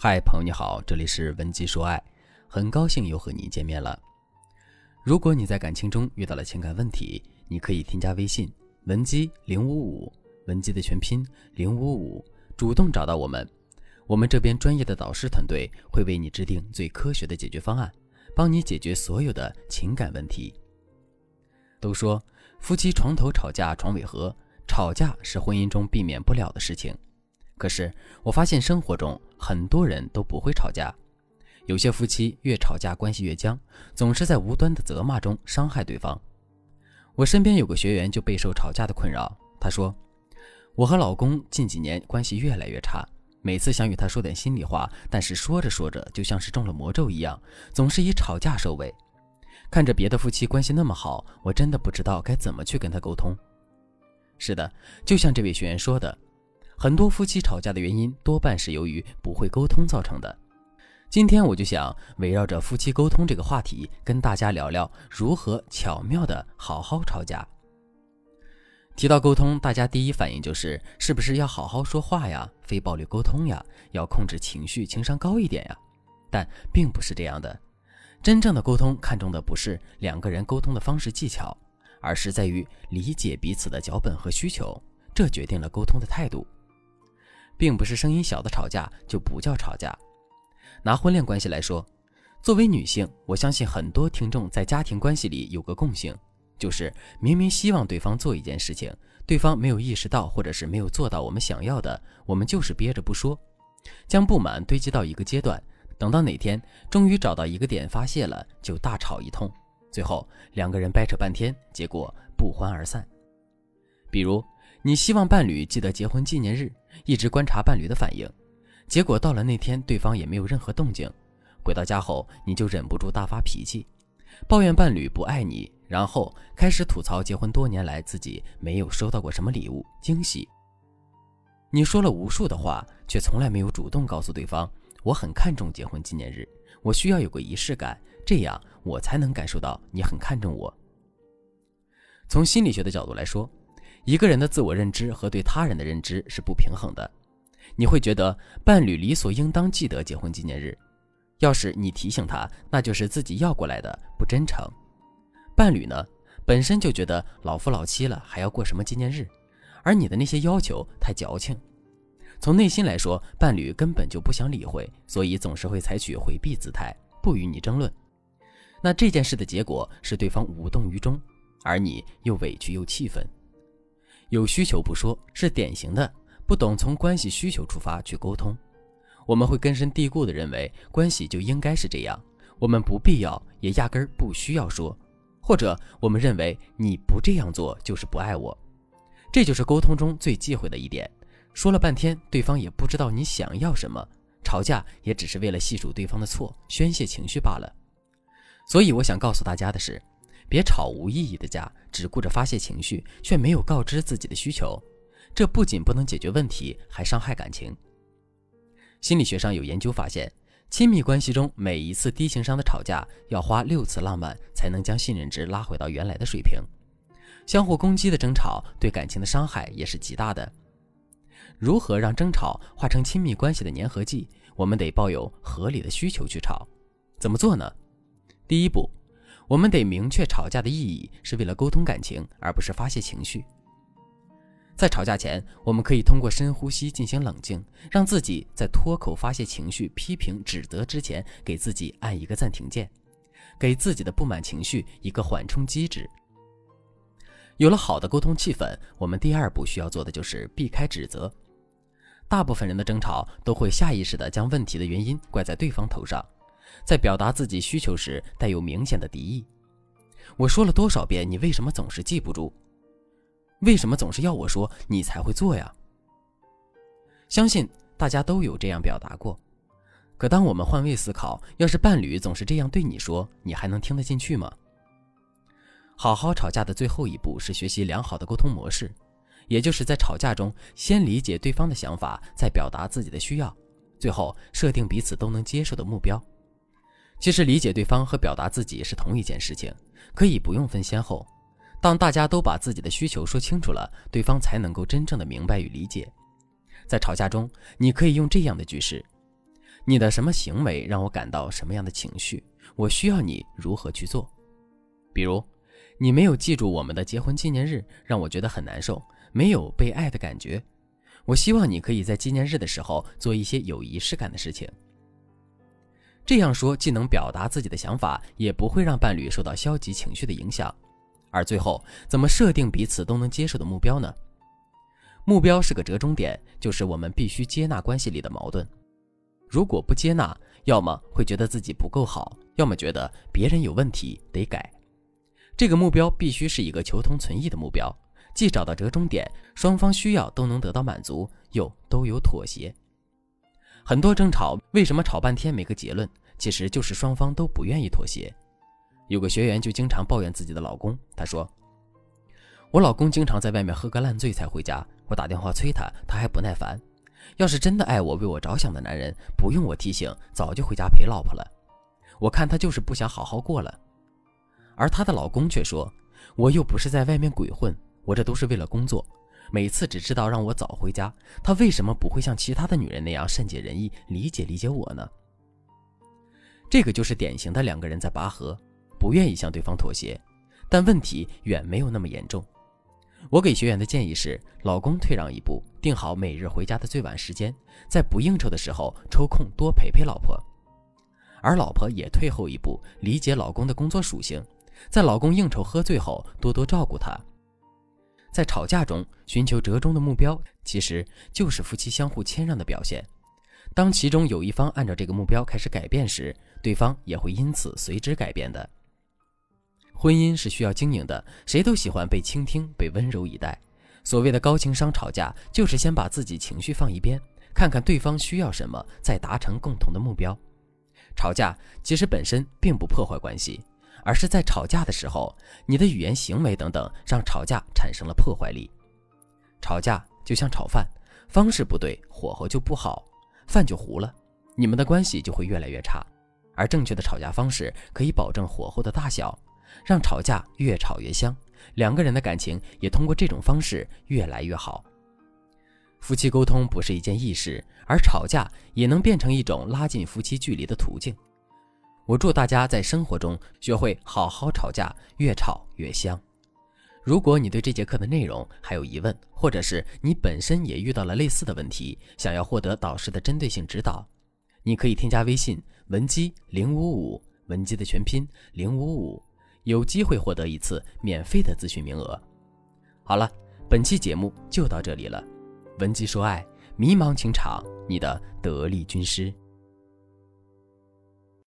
嗨，朋友你好，这里是文姬说爱，很高兴又和你见面了。如果你在感情中遇到了情感问题，你可以添加微信文姬零五五，文姬的全拼零五五，主动找到我们，我们这边专业的导师团队会为你制定最科学的解决方案，帮你解决所有的情感问题。都说夫妻床头吵架床尾和，吵架是婚姻中避免不了的事情。可是我发现生活中很多人都不会吵架，有些夫妻越吵架关系越僵，总是在无端的责骂中伤害对方。我身边有个学员就备受吵架的困扰，他说：“我和老公近几年关系越来越差，每次想与他说点心里话，但是说着说着就像是中了魔咒一样，总是以吵架收尾。看着别的夫妻关系那么好，我真的不知道该怎么去跟他沟通。”是的，就像这位学员说的。很多夫妻吵架的原因多半是由于不会沟通造成的。今天我就想围绕着夫妻沟通这个话题，跟大家聊聊如何巧妙的好好吵架。提到沟通，大家第一反应就是是不是要好好说话呀，非暴力沟通呀，要控制情绪，情商高一点呀？但并不是这样的。真正的沟通看重的不是两个人沟通的方式技巧，而是在于理解彼此的脚本和需求，这决定了沟通的态度。并不是声音小的吵架就不叫吵架。拿婚恋关系来说，作为女性，我相信很多听众在家庭关系里有个共性，就是明明希望对方做一件事情，对方没有意识到或者是没有做到我们想要的，我们就是憋着不说，将不满堆积到一个阶段，等到哪天终于找到一个点发泄了，就大吵一通，最后两个人掰扯半天，结果不欢而散。比如。你希望伴侣记得结婚纪念日，一直观察伴侣的反应，结果到了那天，对方也没有任何动静。回到家后，你就忍不住大发脾气，抱怨伴侣不爱你，然后开始吐槽结婚多年来自己没有收到过什么礼物惊喜。你说了无数的话，却从来没有主动告诉对方，我很看重结婚纪念日，我需要有个仪式感，这样我才能感受到你很看重我。从心理学的角度来说。一个人的自我认知和对他人的认知是不平衡的，你会觉得伴侣理所应当记得结婚纪念日，要是你提醒他，那就是自己要过来的，不真诚。伴侣呢，本身就觉得老夫老妻了，还要过什么纪念日，而你的那些要求太矫情。从内心来说，伴侣根本就不想理会，所以总是会采取回避姿态，不与你争论。那这件事的结果是对方无动于衷，而你又委屈又气愤。有需求不说，是典型的不懂从关系需求出发去沟通。我们会根深蒂固地认为关系就应该是这样，我们不必要也压根儿不需要说，或者我们认为你不这样做就是不爱我。这就是沟通中最忌讳的一点。说了半天，对方也不知道你想要什么，吵架也只是为了细数对方的错，宣泄情绪罢了。所以我想告诉大家的是。别吵无意义的架，只顾着发泄情绪，却没有告知自己的需求，这不仅不能解决问题，还伤害感情。心理学上有研究发现，亲密关系中每一次低情商的吵架，要花六次浪漫才能将信任值拉回到原来的水平。相互攻击的争吵对感情的伤害也是极大的。如何让争吵化成亲密关系的粘合剂？我们得抱有合理的需求去吵。怎么做呢？第一步。我们得明确吵架的意义是为了沟通感情，而不是发泄情绪。在吵架前，我们可以通过深呼吸进行冷静，让自己在脱口发泄情绪、批评指责之前，给自己按一个暂停键，给自己的不满情绪一个缓冲机制。有了好的沟通气氛，我们第二步需要做的就是避开指责。大部分人的争吵都会下意识地将问题的原因怪在对方头上。在表达自己需求时，带有明显的敌意。我说了多少遍，你为什么总是记不住？为什么总是要我说你才会做呀？相信大家都有这样表达过。可当我们换位思考，要是伴侣总是这样对你说，你还能听得进去吗？好好吵架的最后一步是学习良好的沟通模式，也就是在吵架中先理解对方的想法，再表达自己的需要，最后设定彼此都能接受的目标。其实理解对方和表达自己是同一件事情，可以不用分先后。当大家都把自己的需求说清楚了，对方才能够真正的明白与理解。在吵架中，你可以用这样的句式：“你的什么行为让我感到什么样的情绪？我需要你如何去做？比如，你没有记住我们的结婚纪念日，让我觉得很难受，没有被爱的感觉。我希望你可以在纪念日的时候做一些有仪式感的事情。这样说既能表达自己的想法，也不会让伴侣受到消极情绪的影响。而最后，怎么设定彼此都能接受的目标呢？目标是个折中点，就是我们必须接纳关系里的矛盾。如果不接纳，要么会觉得自己不够好，要么觉得别人有问题得改。这个目标必须是一个求同存异的目标。既找到折中点，双方需要都能得到满足，又都有妥协。很多争吵为什么吵半天没个结论？其实就是双方都不愿意妥协。有个学员就经常抱怨自己的老公，他说：“我老公经常在外面喝个烂醉才回家，我打电话催他，他还不耐烦。要是真的爱我、为我着想的男人，不用我提醒，早就回家陪老婆了。我看他就是不想好好过了。”而她的老公却说：“我又不是在外面鬼混。”我这都是为了工作，每次只知道让我早回家，他为什么不会像其他的女人那样善解人意，理解理解我呢？这个就是典型的两个人在拔河，不愿意向对方妥协，但问题远没有那么严重。我给学员的建议是：老公退让一步，定好每日回家的最晚时间，在不应酬的时候抽空多陪陪老婆；而老婆也退后一步，理解老公的工作属性，在老公应酬喝醉后多多照顾他。在吵架中寻求折中的目标，其实就是夫妻相互谦让的表现。当其中有一方按照这个目标开始改变时，对方也会因此随之改变的。婚姻是需要经营的，谁都喜欢被倾听、被温柔以待。所谓的高情商吵架，就是先把自己情绪放一边，看看对方需要什么，再达成共同的目标。吵架其实本身并不破坏关系。而是在吵架的时候，你的语言、行为等等，让吵架产生了破坏力。吵架就像炒饭，方式不对，火候就不好，饭就糊了，你们的关系就会越来越差。而正确的吵架方式可以保证火候的大小，让吵架越吵越香，两个人的感情也通过这种方式越来越好。夫妻沟通不是一件易事，而吵架也能变成一种拉近夫妻距离的途径。我祝大家在生活中学会好好吵架，越吵越香。如果你对这节课的内容还有疑问，或者是你本身也遇到了类似的问题，想要获得导师的针对性指导，你可以添加微信文姬零五五，文姬的全拼零五五，有机会获得一次免费的咨询名额。好了，本期节目就到这里了。文姬说爱，迷茫情场，你的得力军师。